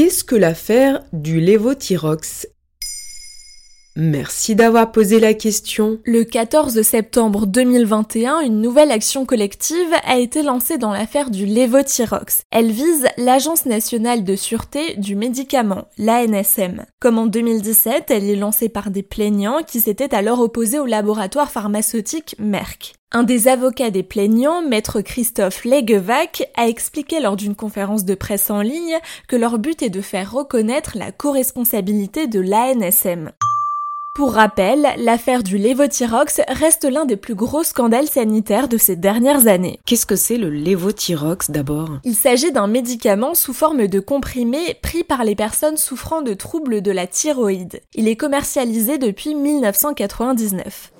Qu'est-ce que l'affaire du lévothyrox Merci d'avoir posé la question. Le 14 septembre 2021, une nouvelle action collective a été lancée dans l'affaire du lévothyrox. Elle vise l'Agence nationale de sûreté du médicament, l'ANSM. Comme en 2017, elle est lancée par des plaignants qui s'étaient alors opposés au laboratoire pharmaceutique Merck. Un des avocats des plaignants, maître Christophe Legevac, a expliqué lors d'une conférence de presse en ligne que leur but est de faire reconnaître la co-responsabilité de l'ANSM. Pour rappel, l'affaire du lévothyrox reste l'un des plus gros scandales sanitaires de ces dernières années. Qu'est-ce que c'est le lévothyrox d'abord? Il s'agit d'un médicament sous forme de comprimé pris par les personnes souffrant de troubles de la thyroïde. Il est commercialisé depuis 1999.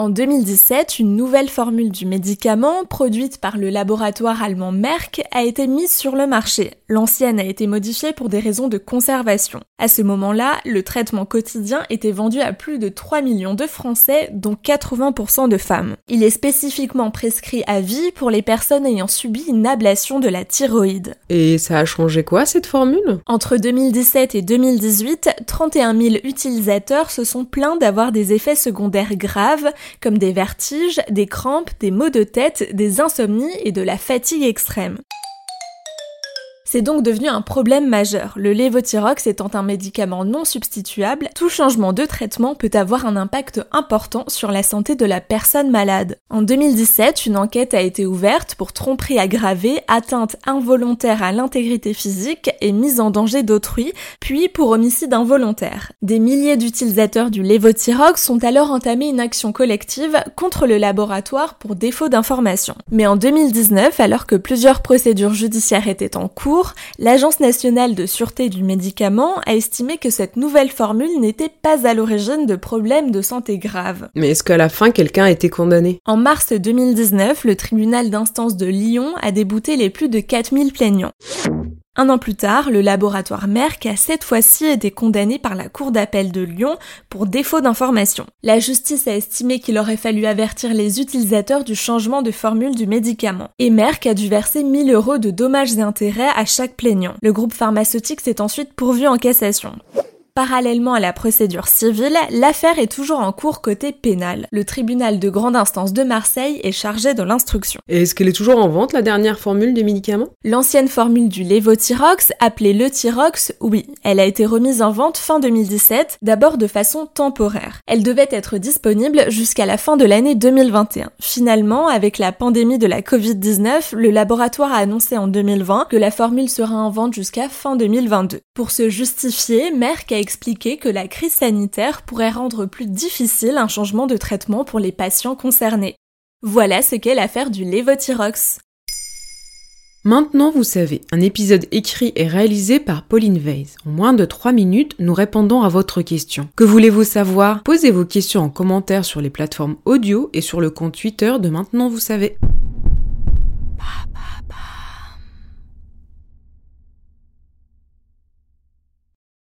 En 2017, une nouvelle formule du médicament, produite par le laboratoire allemand Merck, a été mise sur le marché. L'ancienne a été modifiée pour des raisons de conservation. À ce moment-là, le traitement quotidien était vendu à plus de 3 millions de Français, dont 80% de femmes. Il est spécifiquement prescrit à vie pour les personnes ayant subi une ablation de la thyroïde. Et ça a changé quoi cette formule? Entre 2017 et 2018, 31 000 utilisateurs se sont plaints d'avoir des effets secondaires graves comme des vertiges, des crampes, des maux de tête, des insomnies et de la fatigue extrême. C'est donc devenu un problème majeur. Le lévothyrox étant un médicament non substituable, tout changement de traitement peut avoir un impact important sur la santé de la personne malade. En 2017, une enquête a été ouverte pour tromperie aggravée, atteinte involontaire à l'intégrité physique et mise en danger d'autrui, puis pour homicide involontaire. Des milliers d'utilisateurs du lévothyrox ont alors entamé une action collective contre le laboratoire pour défaut d'information. Mais en 2019, alors que plusieurs procédures judiciaires étaient en cours, l'Agence nationale de sûreté du médicament a estimé que cette nouvelle formule n'était pas à l'origine de problèmes de santé graves. Mais est-ce qu'à la fin quelqu'un a été condamné? En mars 2019, le tribunal d'instance de Lyon a débouté les plus de 4000 plaignants. Un an plus tard, le laboratoire Merck a cette fois-ci été condamné par la Cour d'appel de Lyon pour défaut d'information. La justice a estimé qu'il aurait fallu avertir les utilisateurs du changement de formule du médicament. Et Merck a dû verser 1000 euros de dommages et intérêts à chaque plaignant. Le groupe pharmaceutique s'est ensuite pourvu en cassation. Parallèlement à la procédure civile, l'affaire est toujours en cours côté pénal. Le tribunal de grande instance de Marseille est chargé de l'instruction. Et est-ce qu'elle est toujours en vente, la dernière formule des médicaments? L'ancienne formule du lévothyrox, appelée le Thyrox, oui, elle a été remise en vente fin 2017, d'abord de façon temporaire. Elle devait être disponible jusqu'à la fin de l'année 2021. Finalement, avec la pandémie de la Covid-19, le laboratoire a annoncé en 2020 que la formule sera en vente jusqu'à fin 2022. Pour se justifier, Merck a expliqué que la crise sanitaire pourrait rendre plus difficile un changement de traitement pour les patients concernés. Voilà ce qu'est l'affaire du lévothyrox. Maintenant, vous savez, un épisode écrit et réalisé par Pauline Weiss. En moins de 3 minutes, nous répondons à votre question. Que voulez-vous savoir? Posez vos questions en commentaire sur les plateformes audio et sur le compte Twitter de Maintenant, vous savez.